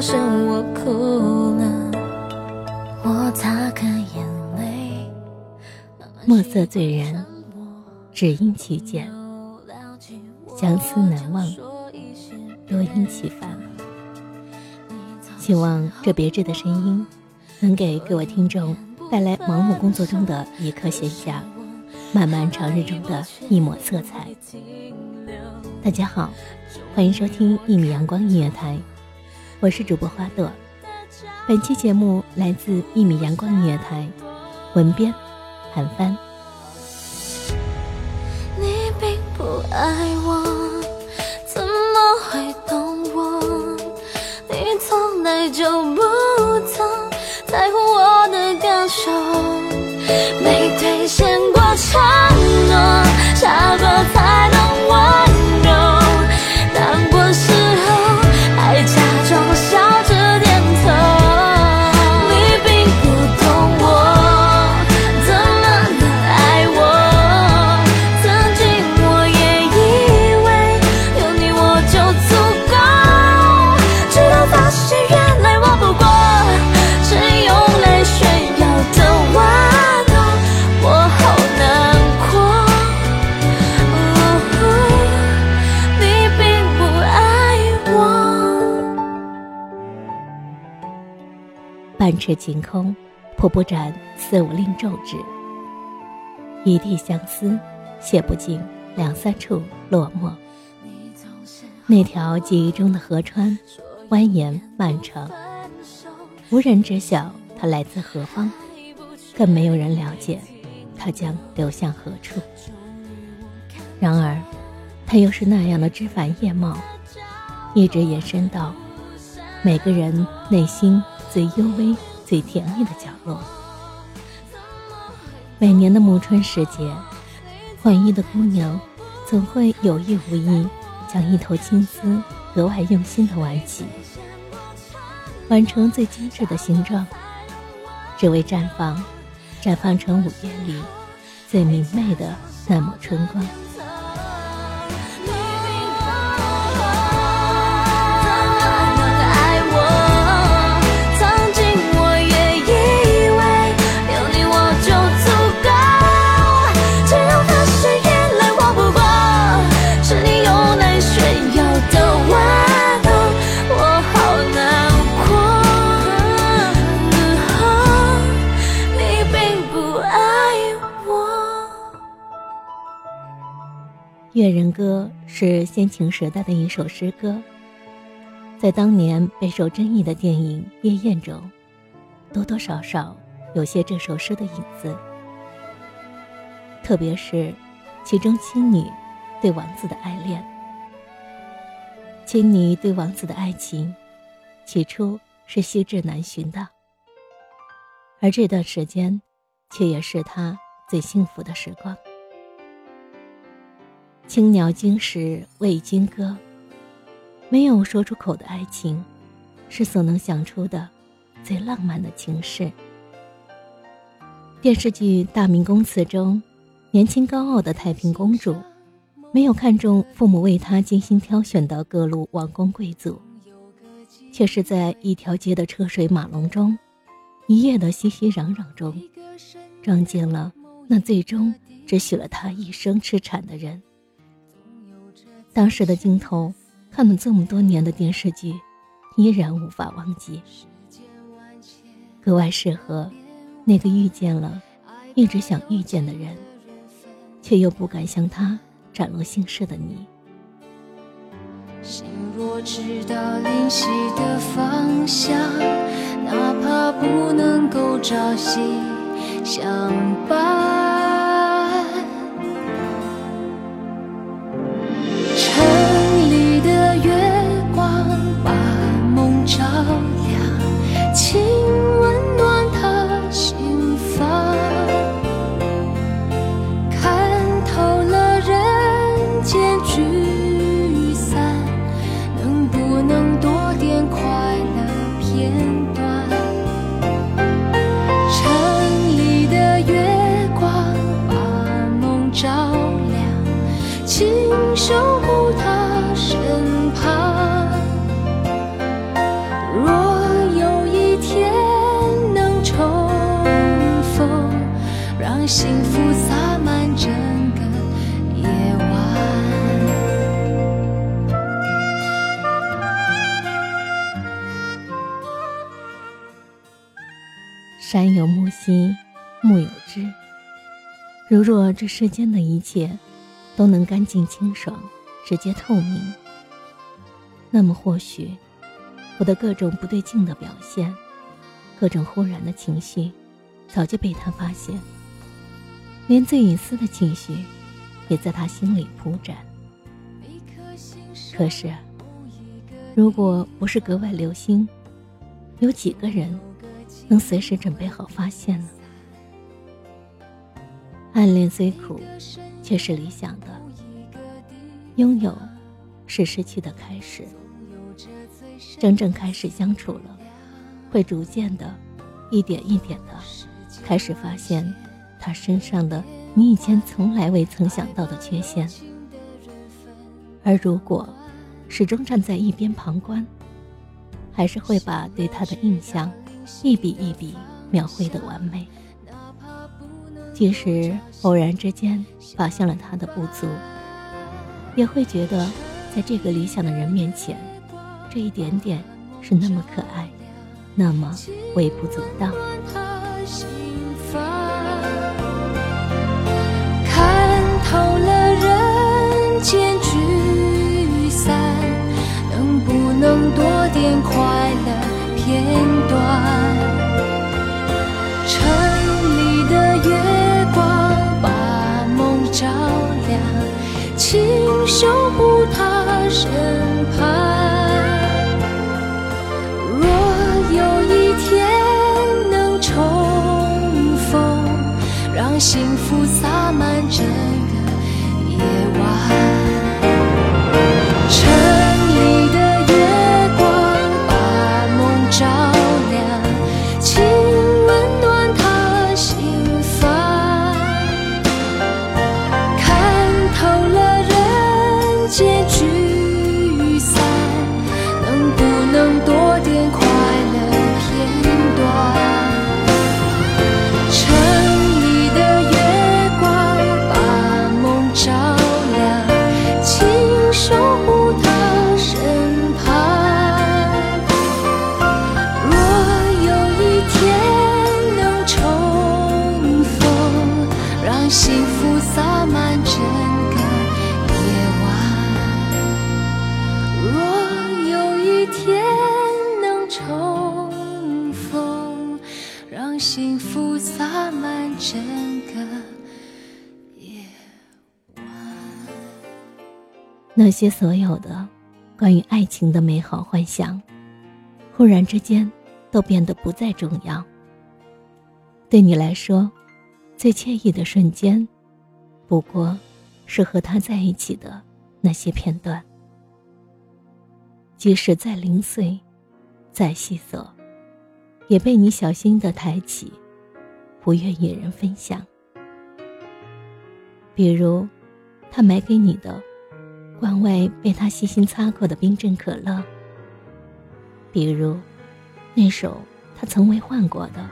着都是我哭了，我擦干眼泪。墨色醉人，只因其见；相思难忘，多因其烦。希望这别致的声音，能给各位听众带来忙碌工作中的一刻闲暇，漫漫长日中的一抹色彩。大家好，欢迎收听一米阳光音乐台，我是主播花朵。本期节目来自一米阳光音乐台，文编韩帆。你并不爱我，半尺晴空，瀑布展四五令皱纸。一地相思，写不尽两三处落寞。那条记忆中的河川，蜿蜒漫长，无人知晓它来自何方，更没有人了解它将流向何处。然而，它又是那样的枝繁叶茂，一直延伸到每个人内心最幽微、最甜蜜的角落。每年的暮春时节，换衣的姑娘总会有意无意将一头青丝格外用心的挽起，挽成最精致的形状，只为绽放，绽放成五月里最明媚的那抹春光。越人歌》是先秦时代的一首诗歌，在当年备受争议的电影《夜宴》中，多多少少有些这首诗的影子。特别是其中青女对王子的爱恋。青女对王子的爱情，起初是细致难寻的，而这段时间，却也是他最幸福的时光。青鸟惊时为君歌，没有说出口的爱情，是所能想出的最浪漫的情事。电视剧《大明宫词》中，年轻高傲的太平公主，没有看中父母为她精心挑选的各路王公贵族，却是在一条街的车水马龙中，一夜的熙熙攘攘中，撞见了那最终只许了她一生痴缠的人。当时的镜头，看了这么多年的电视剧，依然无法忘记。格外适合那个遇见了，一直想遇见的人，却又不敢向他展露心事的你。心若知道灵犀的方向，哪怕不能够朝夕相伴。木兮，木有枝。如若这世间的一切都能干净清爽、直接透明，那么或许我的各种不对劲的表现、各种忽然的情绪，早就被他发现，连最隐私的情绪也在他心里铺展。可是，如果不是格外留心，有几个人？能随时准备好发现呢？暗恋虽苦，却是理想的。拥有，是失去的开始。真正开始相处了，会逐渐的，一点一点的，开始发现他身上的你以前从来未曾想到的缺陷。而如果始终站在一边旁观，还是会把对他的印象。一笔一笔描绘的完美，即使偶然之间发现了他的不足，也会觉得在这个理想的人面前，这一点点是那么可爱，那么微不足道。那些所有的关于爱情的美好幻想，忽然之间都变得不再重要。对你来说，最惬意的瞬间，不过是和他在一起的那些片段。即使再零碎，再细琐，也被你小心的抬起，不愿与人分享。比如，他买给你的罐外被他细心擦过的冰镇可乐；比如，那首他从未换过的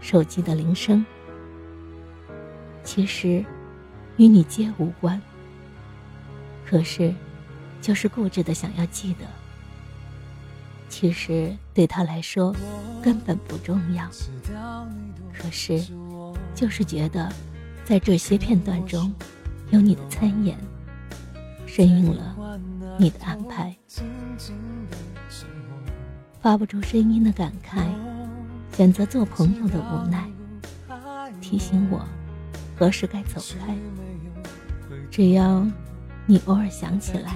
手机的铃声。其实，与你皆无关。可是，就是固执的想要记得。其实对他来说根本不重要，可是就是觉得，在这些片段中，有你的参演，顺应了你的安排，发不出声音的感慨，选择做朋友的无奈，提醒我何时该走开。只要你偶尔想起来，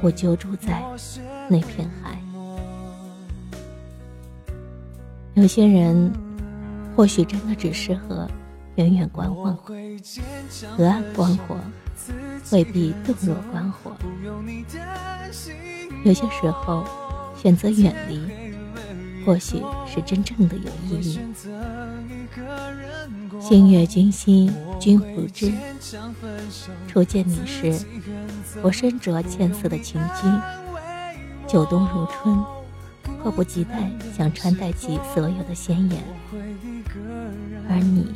我就住在那片海。有些人，或许真的只适合远远观望，隔岸观火，未必洞若观火。有些时候，选择远离，或许是真正的有意义。星月君心，君不知。初见你时，我身着浅色的裙裾，久冬如春。迫不及待想穿戴起所有的鲜艳，而你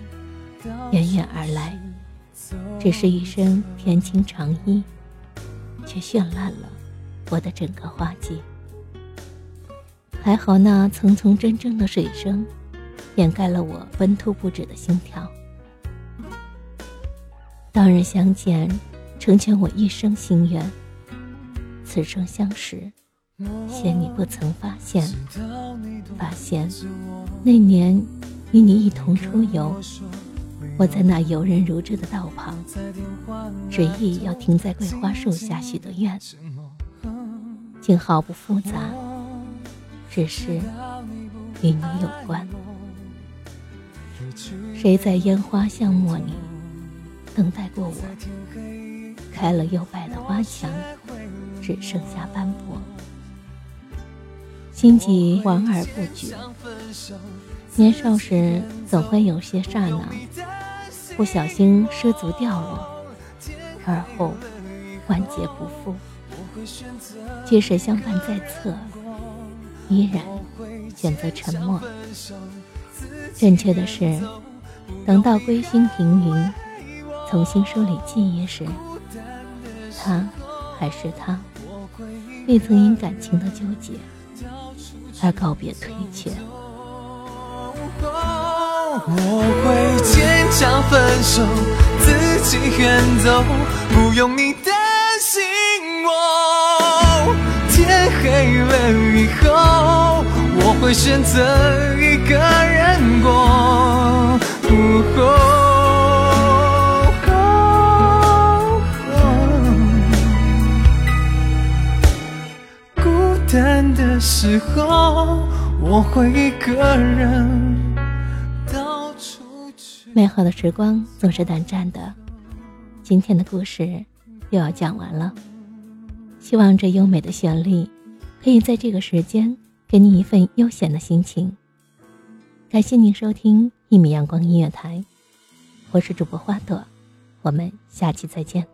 远远而来，只是一身天青长衣，却绚烂了我的整个花季。还好那层层真正的水声，掩盖了我奔突不止的心跳。当日相见，成全我一生心愿。此生相识。嫌你不曾发现，发现那年与你一同出游，我在那游人如织的道旁，执意要停在桂花树下许的愿，竟毫不复杂，只是与你有关。谁在烟花巷陌里等待过我？开了又败的花墙，只剩下斑驳。心急玩而不决，年少时总会有些刹那，不小心失足掉落，而后万劫不复。即使相伴在侧，依然选择沉默。正确的是，等到归心平云，重新梳理记忆时，他还是他，未曾因感情的纠结。而告别退却。我会想分手，自己远走，不用你担心我。天黑了以后，我会选择一个人过。孤单的时候，我会一个人。美好的时光总是短暂的，今天的故事又要讲完了。希望这优美的旋律可以在这个时间给你一份悠闲的心情。感谢您收听一米阳光音乐台，我是主播花朵，我们下期再见。